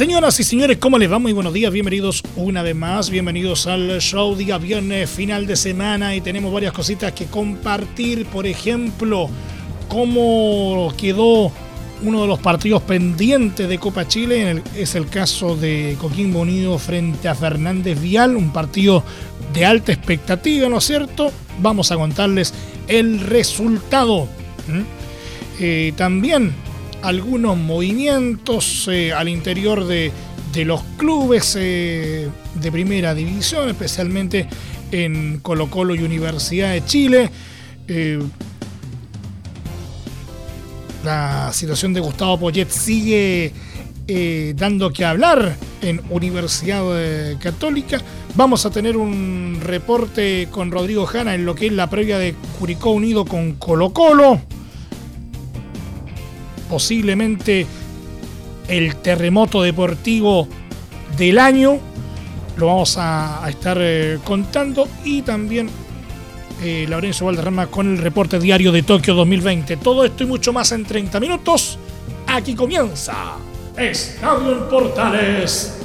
Señoras y señores, ¿cómo les va? Muy buenos días, bienvenidos una vez más, bienvenidos al show día viernes, final de semana y tenemos varias cositas que compartir, por ejemplo, cómo quedó uno de los partidos pendientes de Copa Chile, es el caso de Coquimbo Unido frente a Fernández Vial, un partido de alta expectativa, ¿no es cierto? Vamos a contarles el resultado. Eh, también algunos movimientos eh, al interior de, los clubes eh, de primera división, especialmente en Colo Colo y Universidad de Chile. Eh, la situación de Gustavo Poyet sigue dando que hablar en Universidad Católica. Vamos a tener un reporte con Rodrigo Jana en lo que es la previa de Curicó Unido con Colo Colo posiblemente el terremoto deportivo del año. Lo vamos a, estar eh, contando y también eh, Lorenzo Valderrama con el reporte diario de Tokio 2020. Todo esto y mucho más en 30 minutos. Aquí comienza Estadio en Portales.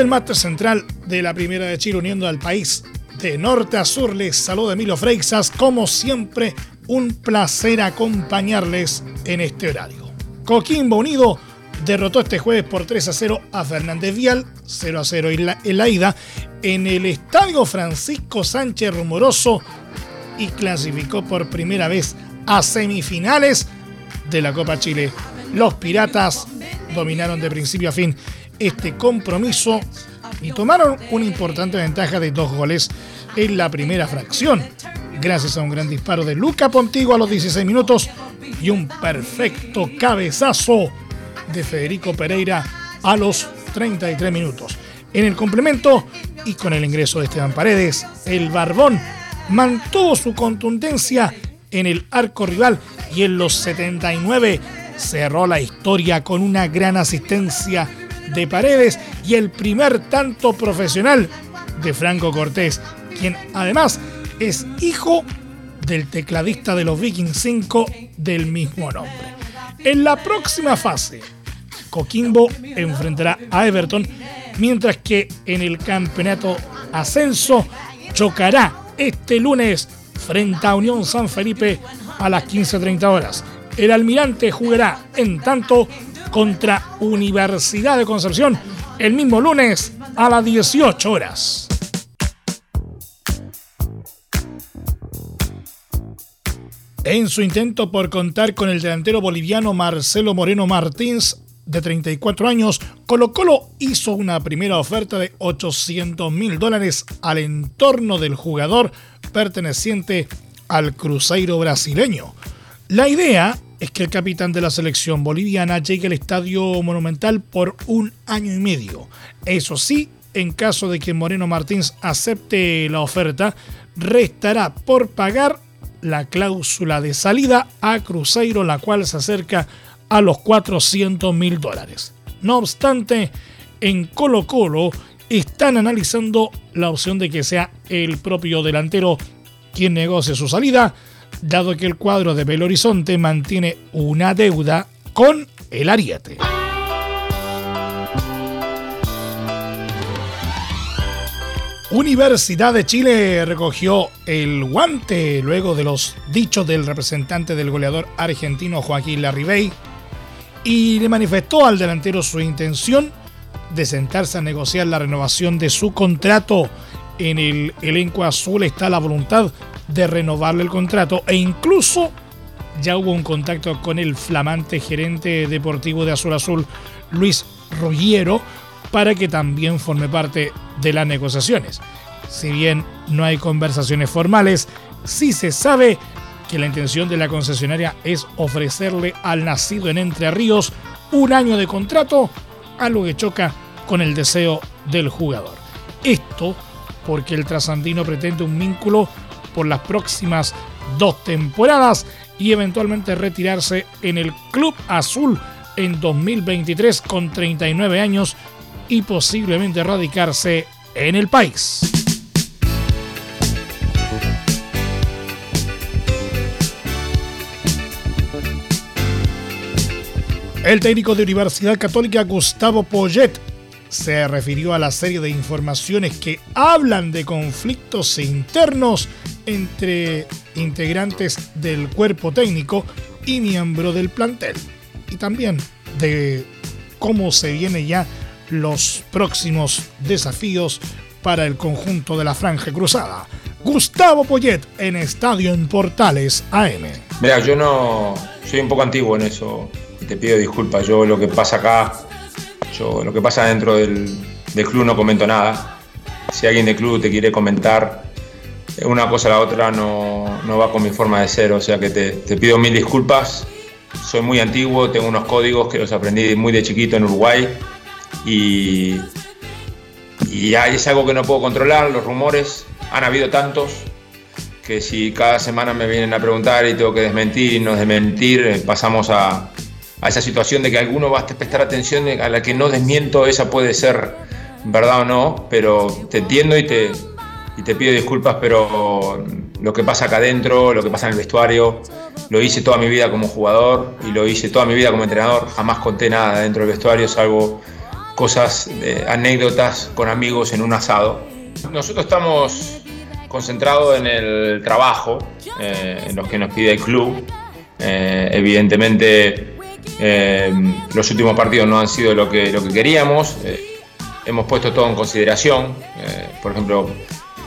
Del máster central de la Primera de Chile uniendo al país de norte a sur les saluda Emilio Freixas. Como siempre, un placer acompañarles en este horario. Coquimbo Unido derrotó este jueves por 3 a 0 a Fernández Vial, 0 a 0 en la, en la ida, en el Estadio Francisco Sánchez Rumoroso y clasificó por primera vez a semifinales de la Copa Chile. Los Piratas dominaron de principio a fin este compromiso y tomaron una importante ventaja de dos goles en la primera fracción, gracias a un gran disparo de Luca Pontigo a los 16 minutos y un perfecto cabezazo de Federico Pereira a los 33 minutos. En el complemento y con el ingreso de Esteban Paredes, el Barbón mantuvo su contundencia en el arco rival y en los 79 cerró la historia con una gran asistencia de Paredes y el primer tanto profesional de Franco Cortés, quien además es hijo del tecladista de los Vikings 5 del mismo nombre. En la próxima fase, Coquimbo enfrentará a Everton, mientras que en el campeonato ascenso chocará este lunes frente a Unión San Felipe a las 15.30 horas. El almirante jugará en tanto contra Universidad de Concepción el mismo lunes a las 18 horas. En su intento por contar con el delantero boliviano Marcelo Moreno Martins, de 34 años, Colo Colo hizo una primera oferta de 800 mil dólares al entorno del jugador perteneciente al Cruzeiro brasileño. La idea es que el capitán de la selección boliviana llegue al Estadio Monumental por un año y medio. Eso sí, en caso de que Moreno Martins acepte la oferta, restará por pagar la cláusula de salida a Cruzeiro, la cual se acerca a los 400 mil dólares. No obstante, en Colo Colo están analizando la opción de que sea el propio delantero quien negocie su salida, dado que el cuadro de Belo Horizonte mantiene una deuda con el Ariete. Universidad de Chile recogió el guante luego de los dichos del representante del goleador argentino Joaquín Larribey y le manifestó al delantero su intención de sentarse a negociar la renovación de su contrato. En el elenco azul está la voluntad de renovarle el contrato e incluso ya hubo un contacto con el flamante gerente deportivo de Azul Azul, Luis Ruggiero, para que también forme parte de las negociaciones. Si bien no hay conversaciones formales, sí se sabe que la intención de la concesionaria es ofrecerle al nacido en Entre Ríos un año de contrato, algo que choca con el deseo del jugador. Esto porque el trasandino pretende un vínculo por las próximas dos temporadas y eventualmente retirarse en el Club Azul en 2023 con 39 años y posiblemente radicarse en el país. El técnico de Universidad Católica Gustavo Poyet se refirió a la serie de informaciones que hablan de conflictos internos entre integrantes del cuerpo técnico y miembro del plantel. Y también de cómo se vienen ya los próximos desafíos para el conjunto de la Franja Cruzada. Gustavo Poyet en Estadio en Portales AM. Mira, yo no soy un poco antiguo en eso. Te pido disculpas. Yo lo que pasa acá lo que pasa dentro del, club no comento nada. Si alguien del club te quiere comentar una cosa a la otra, no, va con mi forma de ser. O sea que te, pido mil disculpas. Soy muy antiguo, tengo unos códigos que los aprendí muy de chiquito en Uruguay y, y es algo que no puedo controlar, los rumores. Han habido tantos que si cada semana me vienen a preguntar y tengo que desmentir y no desmentir, eh, pasamos a, a esa situación de que alguno va a prestar atención a la que no desmiento, esa puede ser verdad o no, pero te entiendo y te, y te pido disculpas, pero lo que pasa acá adentro, lo que pasa en el vestuario, lo hice toda mi vida como jugador y lo hice toda mi vida como entrenador, jamás conté nada dentro del vestuario, salvo cosas, anécdotas con amigos en un asado. Nosotros estamos concentrados en el trabajo, eh, en lo que nos pide el club. Eh, evidentemente eh, los últimos partidos no han sido lo que, lo que queríamos. Eh, hemos puesto todo en consideración. Eh, por ejemplo,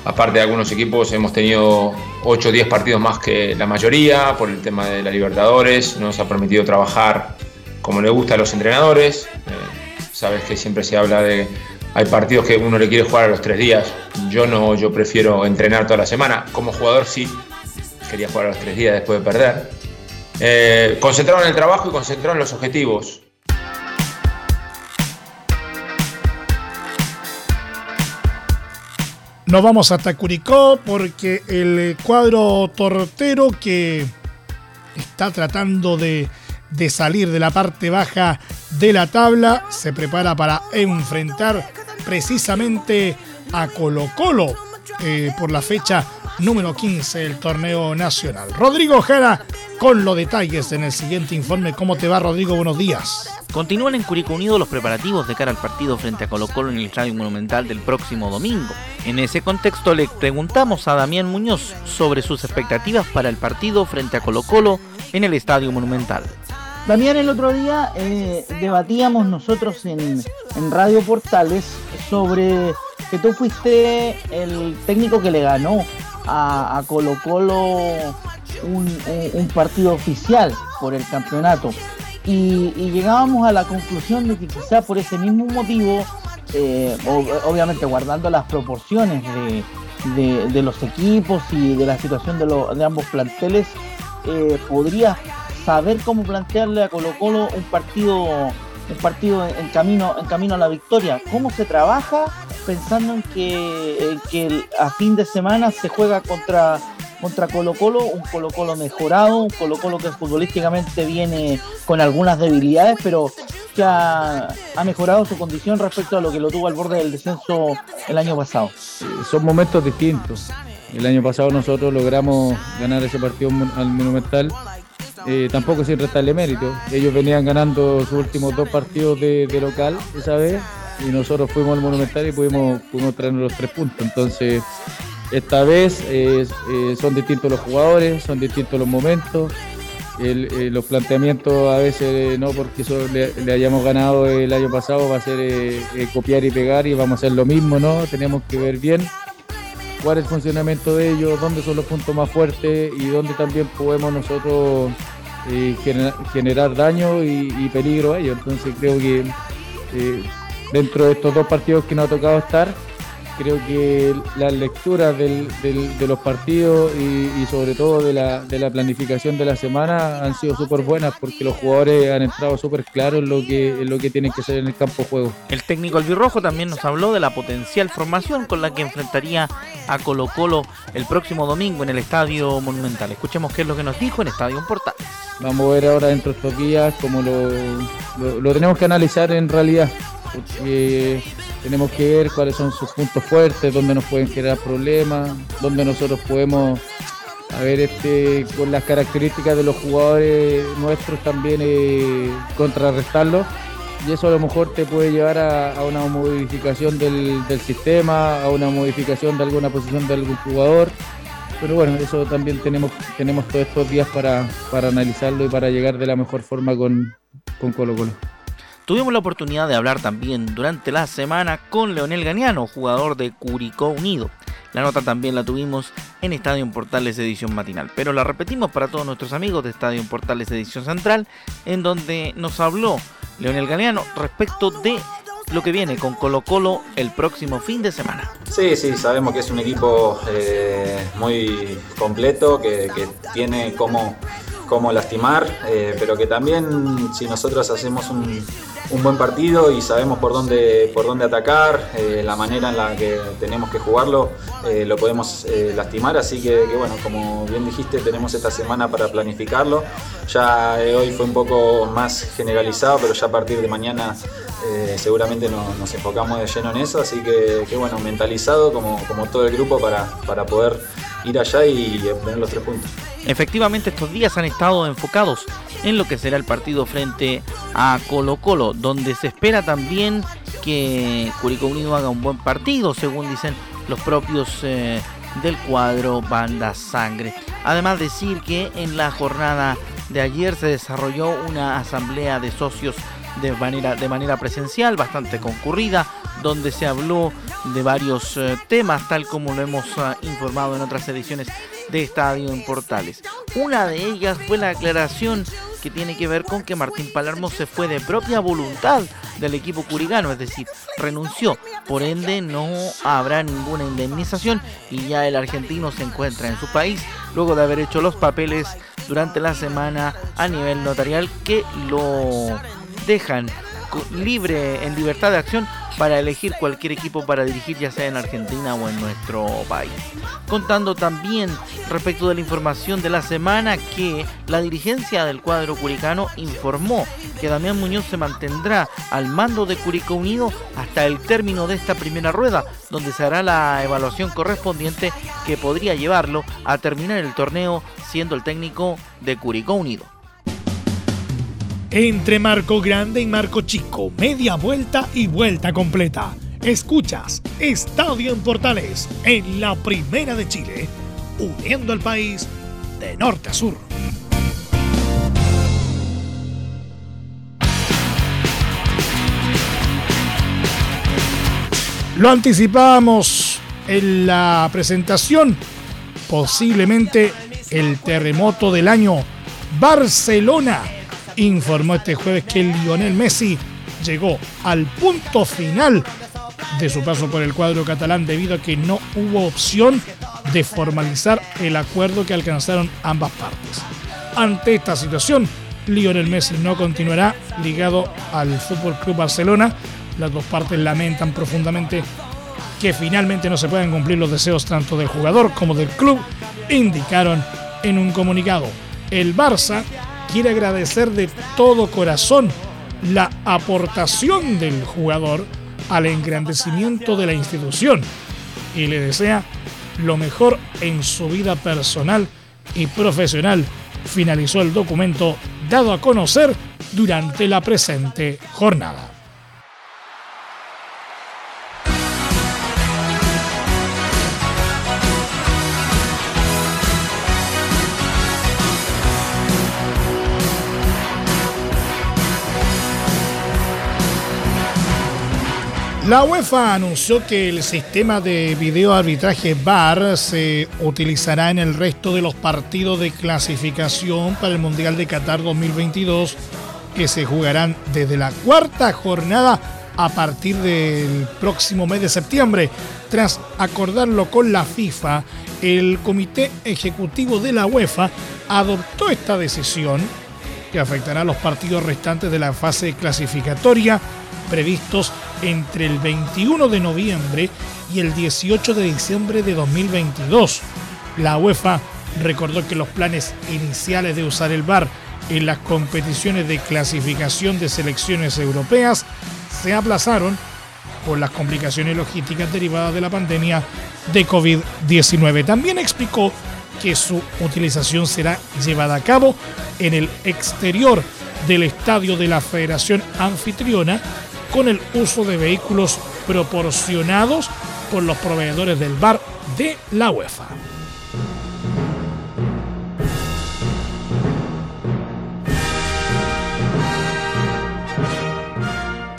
aparte de algunos equipos, hemos tenido 8 o 10 partidos más que la mayoría por el tema de la Libertadores. Nos ha permitido trabajar como le gusta a los entrenadores. sabes que siempre se habla de hay partidos que uno le quiere jugar a los tres días. Yo no, yo prefiero entrenar toda la semana. Como jugador sí, quería jugar a los tres días después de perder eh, concentrado en el trabajo y concentrado en los objetivos. Nos vamos hasta Curicó porque el cuadro tortero que está tratando de, de, salir de la parte baja de la tabla se prepara para enfrentar precisamente a Colo Colo eh, por la fecha número 15 del torneo nacional. Rodrigo Jara con los detalles en el siguiente informe. ¿Cómo te va Rodrigo? Buenos días. Continúan en Curicó Unido los preparativos de cara al partido frente a Colo Colo en el Estadio Monumental del próximo domingo. En ese contexto le preguntamos a Damián Muñoz sobre sus expectativas para el partido frente a Colo Colo en el Estadio Monumental. Damián, el otro día eh, debatíamos nosotros en, en Radio Portales sobre que tú fuiste el técnico que le ganó a, Colo Colo un, partido oficial por el campeonato. Y, llegábamos a la conclusión de que quizá por ese mismo motivo, eh, obviamente guardando las proporciones de, los equipos y de la situación de, ambos planteles, eh, podría saber cómo plantearle a Colo Colo un partido un partido en camino en camino a la victoria. ¿Cómo se trabaja pensando en que, que a fin de semana se juega contra, contra Colo Colo, un Colo Colo mejorado, un Colo Colo que futbolísticamente viene con algunas debilidades, pero que ha, mejorado su condición respecto a lo que lo tuvo al borde del descenso el año pasado. Son momentos distintos. El año pasado nosotros logramos ganar ese partido al Monumental. Eh, tampoco sin restarle mérito. Ellos venían ganando sus últimos dos partidos de, de local esa vez y nosotros fuimos al Monumental y pudimos, pudimos traernos los tres puntos. Entonces, esta vez eh, son distintos los jugadores, son distintos los momentos. Eh, los planteamientos a veces no porque eso le, hayamos ganado el año pasado va a ser eh, copiar y pegar y vamos a hacer lo mismo, ¿no? Tenemos que ver bien cuál es el funcionamiento de ellos, dónde son los puntos más fuertes y dónde también podemos nosotros generar, daño y, peligro a ellos. Entonces creo que dentro de estos dos partidos que nos ha tocado estar, creo que las lecturas del, de los partidos y, sobre todo de la, de la, planificación de la semana han sido súper buenas porque los jugadores han entrado súper claros en lo, que, en lo que tienen que ser en el campo de juego. El técnico albirrojo también nos habló de la potencial formación con la que enfrentaría a Colo Colo el próximo domingo en el Estadio Monumental. Escuchemos qué es lo que nos dijo en Estadio Portal. Vamos a ver ahora dentro de estos días cómo lo, lo, lo tenemos que analizar en realidad porque tenemos que ver cuáles son sus puntos fuertes, dónde nos pueden generar problemas, dónde nosotros podemos, a ver, este, con las características de los jugadores nuestros también eh, contrarrestarlos. Y eso a lo mejor te puede llevar a, una modificación del, sistema, a una modificación de alguna posición de algún jugador. Pero bueno, eso también tenemos, tenemos todos estos días para, para analizarlo y para llegar de la mejor forma con, con Colo Colo. Tuvimos la oportunidad de hablar también durante la semana con Leonel Ganiano, jugador de Curicó Unido. La nota también la tuvimos en Estadio Portales Edición Matinal, pero la repetimos para todos nuestros amigos de Estadio Portales Edición Central, en donde nos habló Leonel Ganiano respecto de lo que viene con Colo Colo el próximo fin de semana. Sí, sí, sabemos que es un equipo eh, muy completo, que, que tiene como cómo lastimar, eh, pero que también si nosotros hacemos un, buen partido y sabemos por dónde, por dónde atacar, eh, la manera en la que tenemos que jugarlo, eh, lo podemos lastimar. Así que, bueno, como bien dijiste, tenemos esta semana para planificarlo. Ya hoy fue un poco más generalizado, pero ya a partir de mañana seguramente nos enfocamos de lleno en eso. Así que, bueno, mentalizado como, como todo el grupo para, para poder ir allá y obtener los tres puntos. Efectivamente estos días han estado enfocados en lo que será el partido frente a Colo Colo, donde se espera también que Curicó Unido haga un buen partido, según dicen los propios eh, del cuadro Banda Sangre. Además decir que en la jornada de ayer se desarrolló una asamblea de socios de manera, de manera presencial, bastante concurrida, donde se habló de varios eh, temas, tal como lo hemos eh, informado en otras ediciones de Estadio en Portales. Una de ellas fue la aclaración que tiene que ver con que Martín Palermo se fue de propia voluntad del equipo curigano, es decir, renunció. Por ende, no habrá ninguna indemnización y ya el argentino se encuentra en su país luego de haber hecho los papeles durante la semana a nivel notarial que lo dejan libre en libertad de acción para elegir cualquier equipo para dirigir ya sea en Argentina o en nuestro país. Contando también respecto de la información de la semana que la dirigencia del cuadro curicano informó que Damián Muñoz se mantendrá al mando de Curicó Unido hasta el término de esta primera rueda, donde se hará la evaluación correspondiente que podría llevarlo a terminar el torneo siendo el técnico de Curicó Unido entre Marco Grande y Marco Chico, media vuelta y vuelta completa. Escuchas Estadio en Portales en la Primera de Chile, uniendo al país de norte a sur. Lo anticipábamos en la presentación, posiblemente el terremoto del año Barcelona informó este jueves que Lionel Messi llegó al punto final de su paso por el cuadro catalán debido a que no hubo opción de formalizar el acuerdo que alcanzaron ambas partes. Ante esta situación, Lionel Messi no continuará ligado al Fútbol Club Barcelona. Las dos partes lamentan profundamente que finalmente no se puedan cumplir los deseos tanto del jugador como del club, indicaron en un comunicado. El Barça quiere agradecer de todo corazón la aportación del jugador al engrandecimiento de la institución y le desea lo mejor en su vida personal y profesional, finalizó el documento dado a conocer durante la presente jornada. La UEFA anunció que el sistema de video arbitraje VAR se utilizará en el resto de los partidos de clasificación para el Mundial de Qatar 2022 que se jugarán desde la cuarta jornada a partir del próximo mes de septiembre. Tras acordarlo con la FIFA, el Comité Ejecutivo de la UEFA adoptó esta decisión que afectará a los partidos restantes de la fase clasificatoria previstos entre el 21 de noviembre y el 18 de diciembre de 2022. La UEFA recordó que los planes iniciales de usar el VAR en las competiciones de clasificación de selecciones europeas se aplazaron por las complicaciones logísticas derivadas de la pandemia de COVID-19. También explicó que su utilización será llevada a cabo en el exterior del estadio de la Federación Anfitriona con el uso de vehículos proporcionados por los proveedores del bar de la UEFA.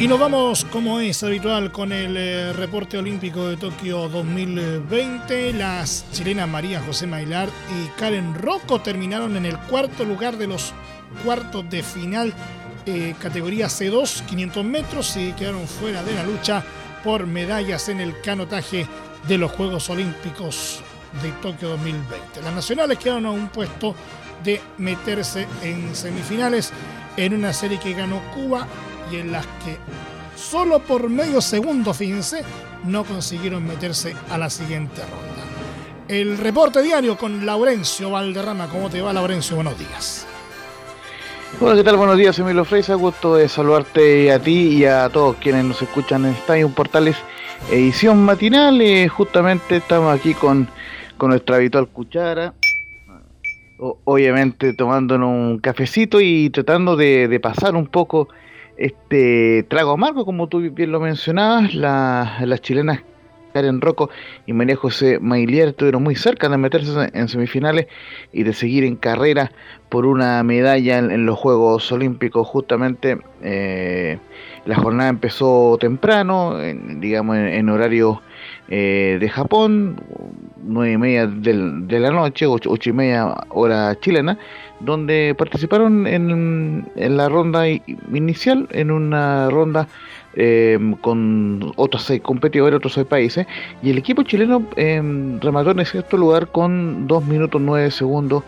Y nos vamos, como es habitual, con el eh, reporte olímpico de Tokio 2020. Las chilenas María José Mailar y Karen Rocco terminaron en el cuarto lugar de los cuartos de final eh, categoría C2, 500 metros, y quedaron fuera de la lucha por medallas en el canotaje de los Juegos Olímpicos de Tokio 2020. Las nacionales quedaron a un puesto de meterse en semifinales en una serie que ganó Cuba y en las que solo por medio segundo, fíjense, no consiguieron meterse a la siguiente ronda. El reporte diario con Laurencio Valderrama. ¿Cómo te va, Laurencio? Buenos días. Hola, ¿qué tal? Buenos días, Emilio Freisa. Gusto de saludarte a ti y a todos quienes nos escuchan en Estadio Portales edición matinal. Eh, justamente estamos aquí con, nuestra habitual cuchara. obviamente tomándonos un cafecito y tratando de pasar un poco este trago amargo, como tú bien lo mencionabas, las chilenas Karen Rocco y María José Mailier estuvieron muy cerca de meterse en semifinales y de seguir en carrera por una medalla en, los Juegos Olímpicos. Justamente eh, la jornada empezó temprano, digamos en, horario eh, de Japón, nueve y media de la noche, ocho, ocho, y media hora chilena, donde participaron en, en la ronda inicial, en una ronda eh, con otros seis competidores, otros seis países, y el equipo chileno eh, remató en sexto lugar con 2 minutos 9 segundos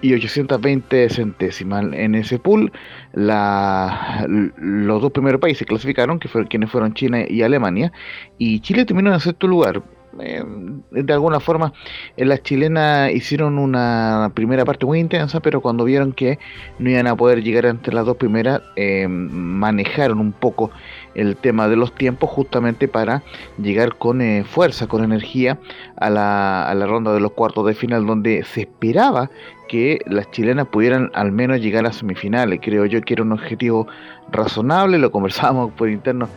y 820 centésimas. En ese pool, la, los dos primeros países clasificaron, que fueron quienes fueron China y Alemania, y Chile terminó en sexto lugar. Eh, de alguna forma eh, las chilenas hicieron una primera parte muy intensa, pero cuando vieron que no iban a poder llegar entre las dos primeras, eh, manejaron un poco el tema de los tiempos justamente para llegar con fuerza, con energía a la, a la ronda de los cuartos de final, donde se esperaba que las chilenas pudieran al menos llegar a semifinales. Creo yo que era un objetivo razonable, lo conversábamos por interno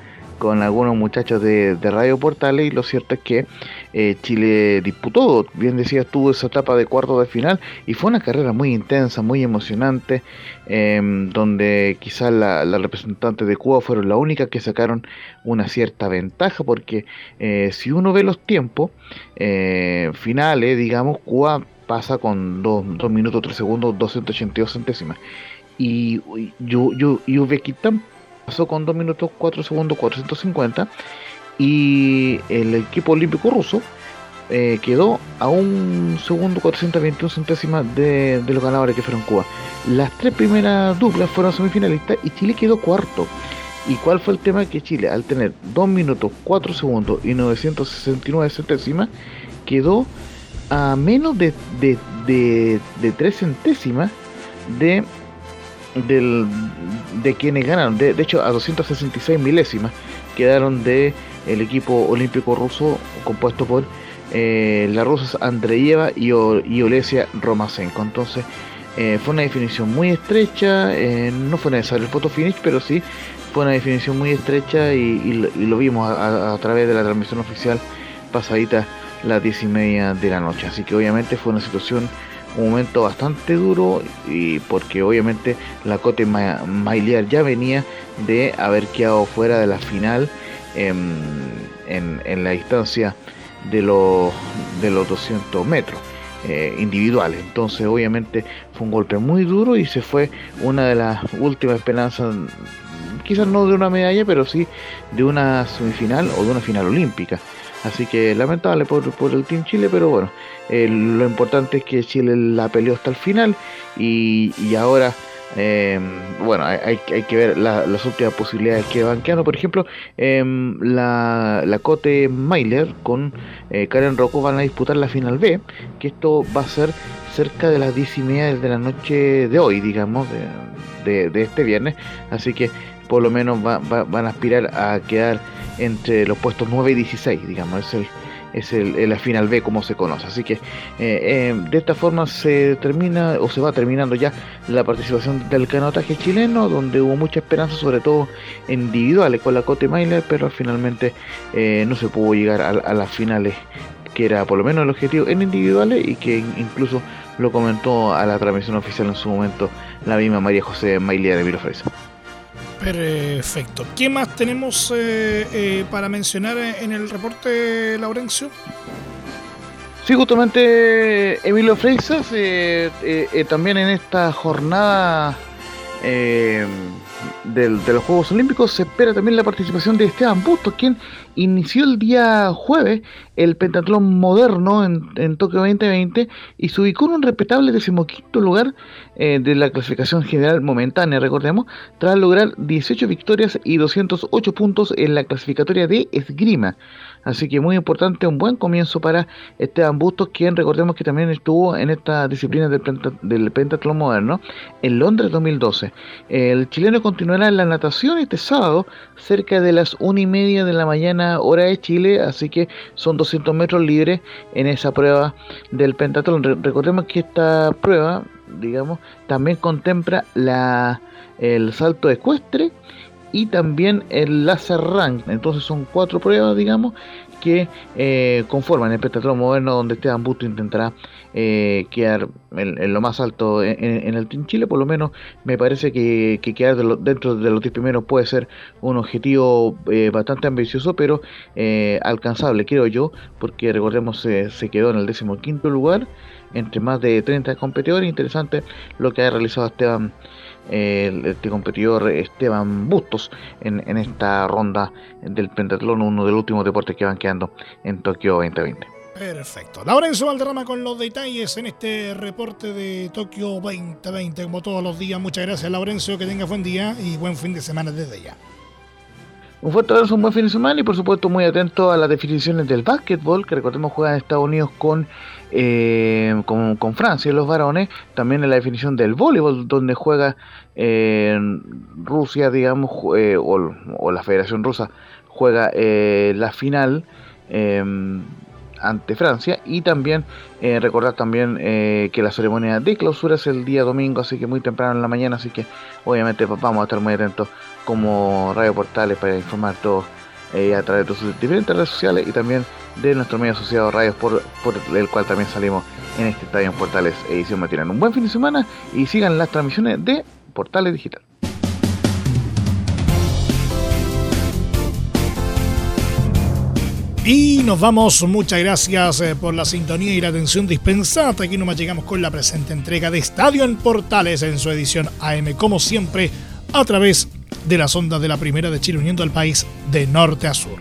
con algunos muchachos de, Radio Portales y lo cierto es que eh, Chile disputó, bien decías tú, esa etapa de cuarto de final y fue una carrera muy intensa, muy emocionante, em, donde quizás la, representante de Cuba fueron la única que sacaron una cierta ventaja porque eh, si uno ve los tiempos eh, finales, digamos, Cuba pasa con 2 minutos 3 segundos 282 centésimas. Y, y Uzbekistán con 2 minutos 4 segundos 450 y el equipo olímpico ruso eh, quedó a un segundo 421 centésimas de, los ganadores que fueron Cuba. Las tres primeras duplas fueron semifinalistas y Chile quedó cuarto. ¿Y cuál fue el tema? Que Chile, al tener 2 minutos 4 segundos y 969 centésimas, quedó a menos de, de, de 3 centésimas de del, de quienes ganaron. De, hecho, a 266 milésimas quedaron de el equipo olímpico ruso compuesto por eh, las rusas Andreeva y, y Olesia Romasenko. Entonces, eh, fue una definición muy estrecha. Eh, no fue necesario el photo finish, pero sí fue una definición muy estrecha y, lo, vimos a, a, través de la transmisión oficial pasadita las 10 y media de la noche. Así que obviamente fue una situación un momento bastante duro y porque obviamente la Cote Mailiar ya venía de haber quedado fuera de la final en, la distancia de los, de los 200 metros. Eh, individuales entonces obviamente fue un golpe muy duro y se fue una de las últimas esperanzas quizás no de una medalla, pero sí de una semifinal o de una final olímpica. Así que lamentable por, el Team Chile, pero bueno, eh, lo importante es que Chile la peleó hasta el final y, ahora, eh, bueno, hay, que ver las últimas posibilidades que van quedando. Por ejemplo, em, la, la Cote Mailer con eh, Karen Rocco van a disputar la final B, que esto va a ser cerca de las 10 y media de la noche de hoy, digamos, de, de, este viernes. Así que por lo menos van a aspirar a quedar entre los puestos 9 y 16, digamos, es el es el, la final B como se conoce. Así que eh, eh, de esta forma se termina o se va terminando ya la participación del canotaje chileno, donde hubo mucha esperanza, sobre todo individuales con la Cote Mailer, pero finalmente eh, no se pudo llegar a, las finales, que era por lo menos el objetivo en individuales y que incluso lo comentó a la transmisión oficial en su momento la misma María José Mailia de Miro Perfecto. ¿Qué más tenemos eh, eh, para mencionar en el reporte, Laurencio? Sí, justamente Emilio Freixas, eh, también en esta jornada del, de los Juegos Olímpicos se espera también la participación de Esteban Bustos, quien inició el día jueves el pentatlón moderno en, Tokio 2020 y se ubicó en un respetable decimoquinto lugar eh, de la clasificación general momentánea, recordemos, tras lograr 18 victorias y 208 puntos en la clasificatoria de esgrima. Así que muy importante, un buen comienzo para Esteban Bustos, quien recordemos que también estuvo en esta disciplina del, del pentatlón moderno en Londres 2012. El chileno continuará en la natación este sábado cerca de las una y media de la mañana hora de Chile, así que son 200 metros libres en esa prueba del pentatlón. recordemos que esta prueba, digamos, también contempla la, el salto ecuestre y también el láser rank. Entonces son cuatro pruebas, digamos, que eh, conforman el pentatlón moderno donde Esteban Busto intentará eh, quedar en, lo más alto en, el Team Chile. Por lo menos me parece que, quedar dentro de los 10 primeros puede ser un objetivo eh, bastante ambicioso, pero alcanzable, creo yo, porque recordemos se quedó en el décimo quinto lugar entre más de 30 competidores. Interesante lo que ha realizado Esteban el, competidor Esteban Bustos en, en, esta ronda del pentatlón, uno de los últimos deportes que van quedando en Tokio 2020. Perfecto. Laurencio Valderrama con los detalles en este reporte de Tokio 2020, como todos los días. Muchas gracias, Laurencio. Que tenga buen día y buen fin de semana desde ya. Un fuerte abrazo, un buen fin de semana y por supuesto muy atento a las definiciones del básquetbol, que recordemos juega en Estados Unidos con, eh, con, Francia, los varones, también en la definición del voleibol, donde juega eh, Rusia, digamos, eh, o, la Federación Rusa juega la final ante Francia. Y también recordar también que la ceremonia de clausura es el día domingo, así que muy temprano en la mañana, así que obviamente vamos a estar muy atentos como Radio Portales para informar todos eh, a través de sus diferentes redes sociales y también de nuestro medio asociado Radios por, por el cual también salimos en este Estadio en Portales edición matinal. Un buen fin de semana y sigan las transmisiones de Portales Digital. Y nos vamos, muchas gracias eh, por la sintonía y la atención dispensada. Aquí nomás llegamos con la presente entrega de Estadio en Portales en su edición AM, como siempre, a través de las ondas de la Primera de Chile uniendo al país de norte a sur.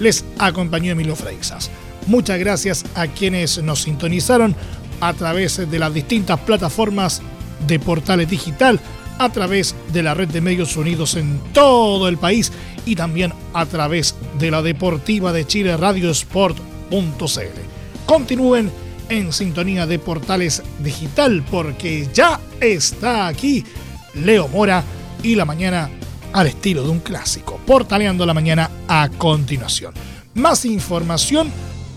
Les acompañó Emilio Freixas. Muchas gracias a quienes nos sintonizaron a través de las distintas plataformas de portales digital, a través de la red de medios unidos en todo el país y también a través de la Deportiva de Chile Radiosport.cl. Continúen en sintonía de portales digital porque ya está aquí Leo Mora y la mañana al estilo de un clásico, portaleando la mañana a continuación. Más información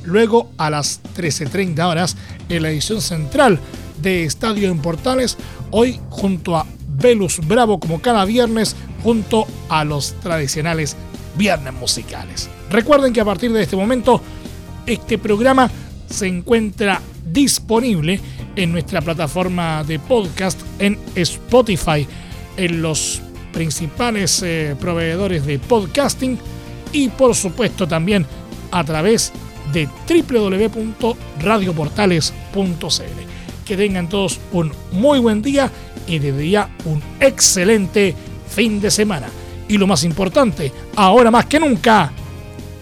luego a las 13.30 horas en la edición central de Estadio en Portales, hoy junto a Velus Bravo como cada viernes, junto a los tradicionales viernes musicales. Recuerden que a partir de este momento este programa se encuentra disponible en nuestra plataforma de podcast en Spotify, en los principales eh, proveedores de podcasting y por supuesto también a través de www.radioportales.cl. Que tengan todos un muy buen día y desde ya un excelente fin de semana. Y lo más importante, ahora más que nunca,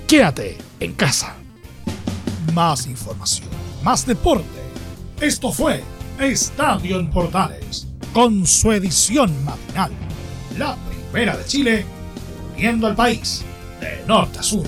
quédate en casa. Más información, más deporte. Esto fue Estadio en Portales, con su edición matinal la primera de Chile, viendo al país de norte a sur.